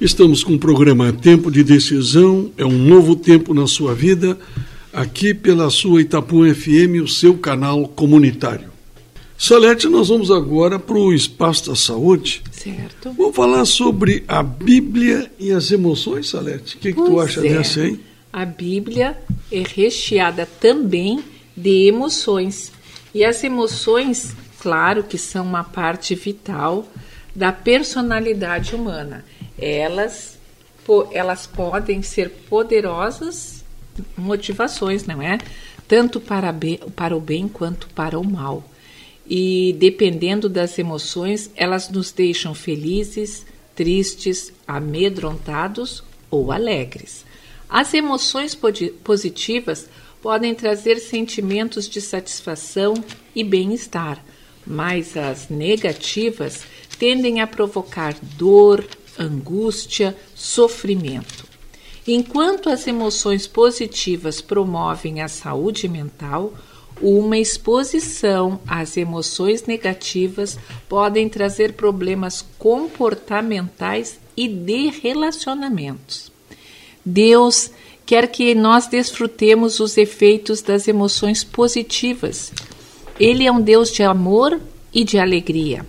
Estamos com o programa Tempo de Decisão, é um novo tempo na sua vida, aqui pela sua Itapuã FM, o seu canal comunitário. Salete, nós vamos agora para o Espaço da Saúde. Certo. Vamos falar sobre a Bíblia e as emoções, Salete. O que, que tu acha é. dessa aí? A Bíblia é recheada também de emoções. E as emoções, claro que são uma parte vital da personalidade humana elas, elas podem ser poderosas motivações, não é? Tanto para, para o bem quanto para o mal. E dependendo das emoções, elas nos deixam felizes, tristes, amedrontados ou alegres. As emoções positivas podem trazer sentimentos de satisfação e bem-estar, mas as negativas tendem a provocar dor, angústia, sofrimento. Enquanto as emoções positivas promovem a saúde mental, uma exposição às emoções negativas podem trazer problemas comportamentais e de relacionamentos. Deus quer que nós desfrutemos os efeitos das emoções positivas. Ele é um Deus de amor e de alegria.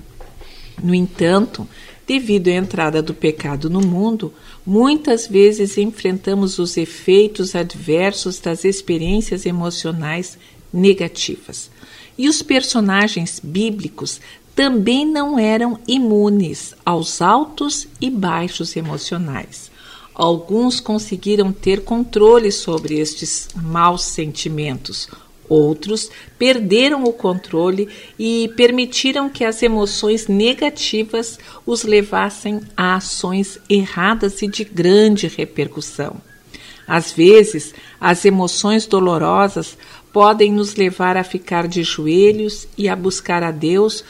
No entanto, Devido à entrada do pecado no mundo, muitas vezes enfrentamos os efeitos adversos das experiências emocionais negativas. E os personagens bíblicos também não eram imunes aos altos e baixos emocionais. Alguns conseguiram ter controle sobre estes maus sentimentos, Outros perderam o controle e permitiram que as emoções negativas os levassem a ações erradas e de grande repercussão. Às vezes, as emoções dolorosas podem nos levar a ficar de joelhos e a buscar a Deus,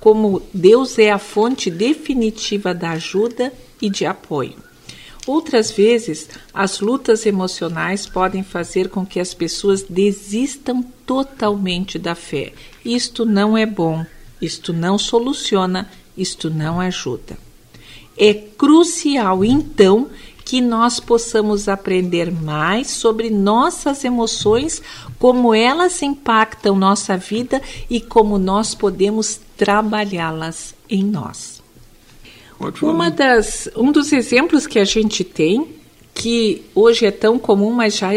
como Deus é a fonte definitiva da ajuda e de apoio. Outras vezes, as lutas emocionais podem fazer com que as pessoas desistam totalmente da fé. Isto não é bom, isto não soluciona, isto não ajuda. É crucial, então, que nós possamos aprender mais sobre nossas emoções, como elas impactam nossa vida e como nós podemos trabalhá-las em nós. Uma das, um dos exemplos que a gente tem, que hoje é tão comum, mas já,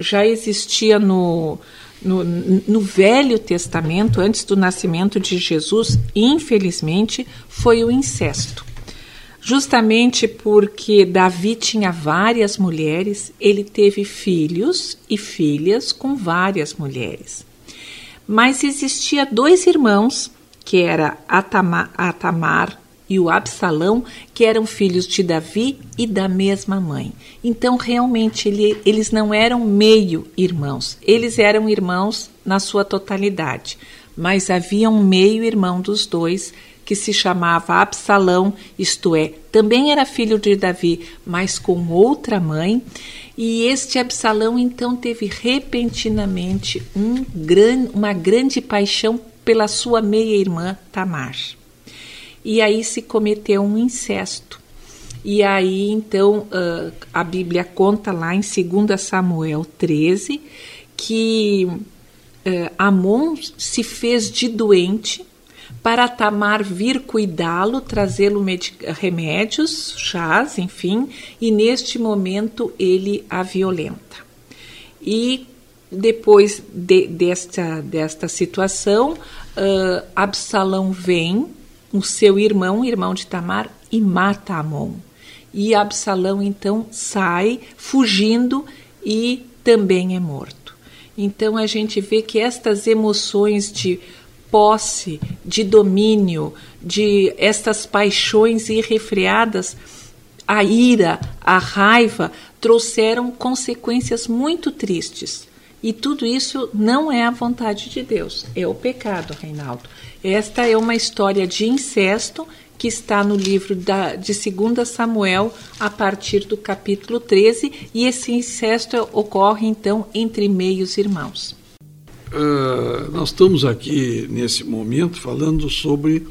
já existia no, no, no Velho Testamento, antes do nascimento de Jesus, infelizmente, foi o incesto. Justamente porque Davi tinha várias mulheres, ele teve filhos e filhas com várias mulheres. Mas existia dois irmãos, que era Atamar, Atamar e o Absalão, que eram filhos de Davi e da mesma mãe. Então, realmente, ele, eles não eram meio irmãos, eles eram irmãos na sua totalidade. Mas havia um meio irmão dos dois que se chamava Absalão, isto é, também era filho de Davi, mas com outra mãe. E este Absalão então teve repentinamente um gran, uma grande paixão pela sua meia-irmã Tamar e aí se cometeu um incesto. E aí, então, a Bíblia conta lá em 2 Samuel 13 que Amon se fez de doente para Tamar vir cuidá-lo, trazê-lo remédios, chás, enfim, e neste momento ele a violenta. E depois de, desta, desta situação, uh, Absalão vem o seu irmão, irmão de Tamar, e mata Amon. E Absalão então sai fugindo e também é morto. Então a gente vê que estas emoções de posse, de domínio, de estas paixões irrefreadas, a ira, a raiva, trouxeram consequências muito tristes. E tudo isso não é a vontade de Deus, é o pecado, Reinaldo. Esta é uma história de incesto que está no livro da, de 2 Samuel, a partir do capítulo 13, e esse incesto ocorre então entre meios irmãos. Uh, nós estamos aqui nesse momento falando sobre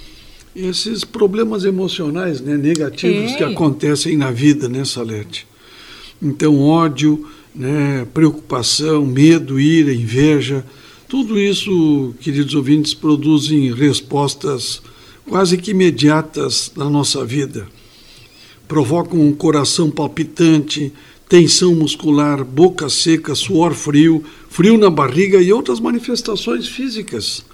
esses problemas emocionais né, negativos é. que acontecem na vida, né, Salete? Então, ódio, né, preocupação, medo, ira, inveja, tudo isso, queridos ouvintes, produzem respostas quase que imediatas na nossa vida. Provocam um coração palpitante, tensão muscular, boca seca, suor frio, frio na barriga e outras manifestações físicas.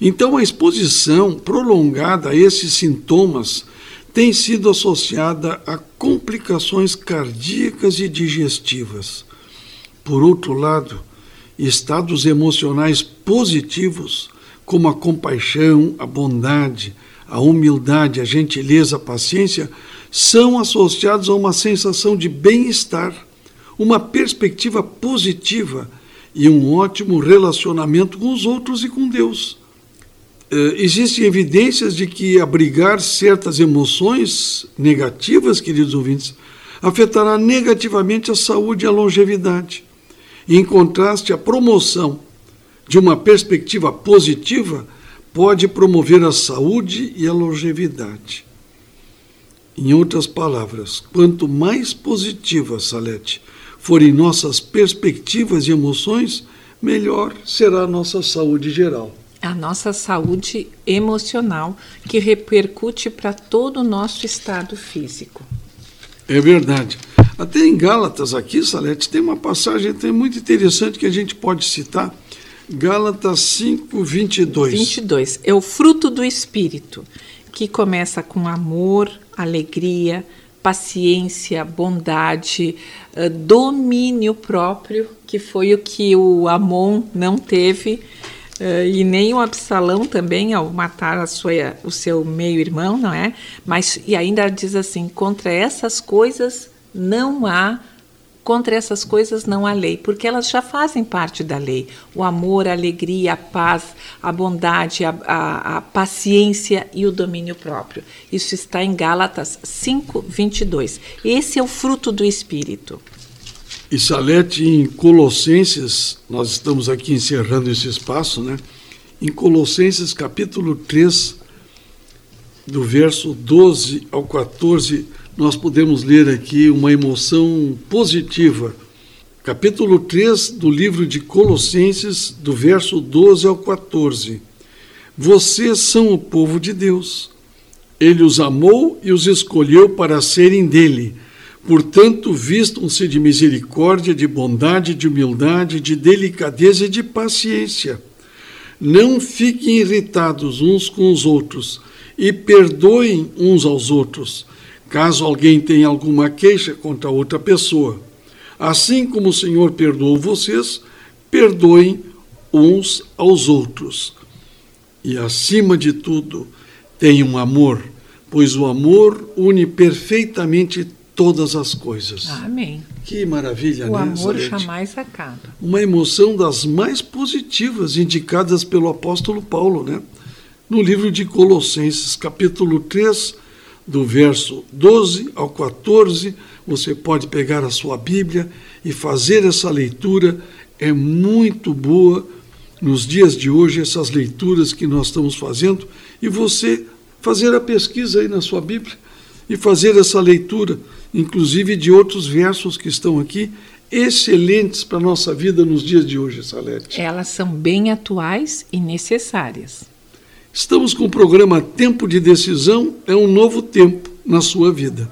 Então, a exposição prolongada a esses sintomas tem sido associada a complicações cardíacas e digestivas. Por outro lado, estados emocionais positivos, como a compaixão, a bondade, a humildade, a gentileza, a paciência, são associados a uma sensação de bem-estar, uma perspectiva positiva e um ótimo relacionamento com os outros e com Deus. Eh, existem evidências de que abrigar certas emoções negativas, queridos ouvintes, afetará negativamente a saúde e a longevidade. Em contraste, a promoção de uma perspectiva positiva pode promover a saúde e a longevidade. Em outras palavras, quanto mais positivas, Salete, forem nossas perspectivas e emoções, melhor será a nossa saúde geral a nossa saúde emocional, que repercute para todo o nosso estado físico. É verdade. Até em Gálatas, aqui, Salete, tem uma passagem até muito interessante que a gente pode citar. Gálatas 5, 22. 22. É o fruto do Espírito, que começa com amor, alegria, paciência, bondade, eh, domínio próprio, que foi o que o Amon não teve e nem o Absalão também ao matar a sua, o seu meio-irmão, não é? Mas e ainda diz assim: contra essas coisas não há contra essas coisas não há lei, porque elas já fazem parte da lei. O amor, a alegria, a paz, a bondade, a, a, a paciência e o domínio próprio. Isso está em Gálatas 5, 22. Esse é o fruto do Espírito. E Salete, em Colossenses, nós estamos aqui encerrando esse espaço, né? Em Colossenses capítulo 3, do verso 12 ao 14, nós podemos ler aqui uma emoção positiva. Capítulo 3 do livro de Colossenses, do verso 12 ao 14. Vocês são o povo de Deus. Ele os amou e os escolheu para serem dele Portanto, vistam-se de misericórdia, de bondade, de humildade, de delicadeza e de paciência. Não fiquem irritados uns com os outros e perdoem uns aos outros, caso alguém tenha alguma queixa contra outra pessoa. Assim como o Senhor perdoou vocês, perdoem uns aos outros. E acima de tudo, tenham amor, pois o amor une perfeitamente todas as coisas. Amém. Que maravilha, o né? O amor Salete? jamais acaba. Uma emoção das mais positivas indicadas pelo apóstolo Paulo, né? No livro de Colossenses, capítulo 3, do verso 12 ao 14, você pode pegar a sua Bíblia e fazer essa leitura. É muito boa nos dias de hoje, essas leituras que nós estamos fazendo, e você fazer a pesquisa aí na sua Bíblia e fazer essa leitura inclusive de outros versos que estão aqui, excelentes para a nossa vida nos dias de hoje, Salete. Elas são bem atuais e necessárias. Estamos com o programa Tempo de Decisão é um novo tempo na sua vida.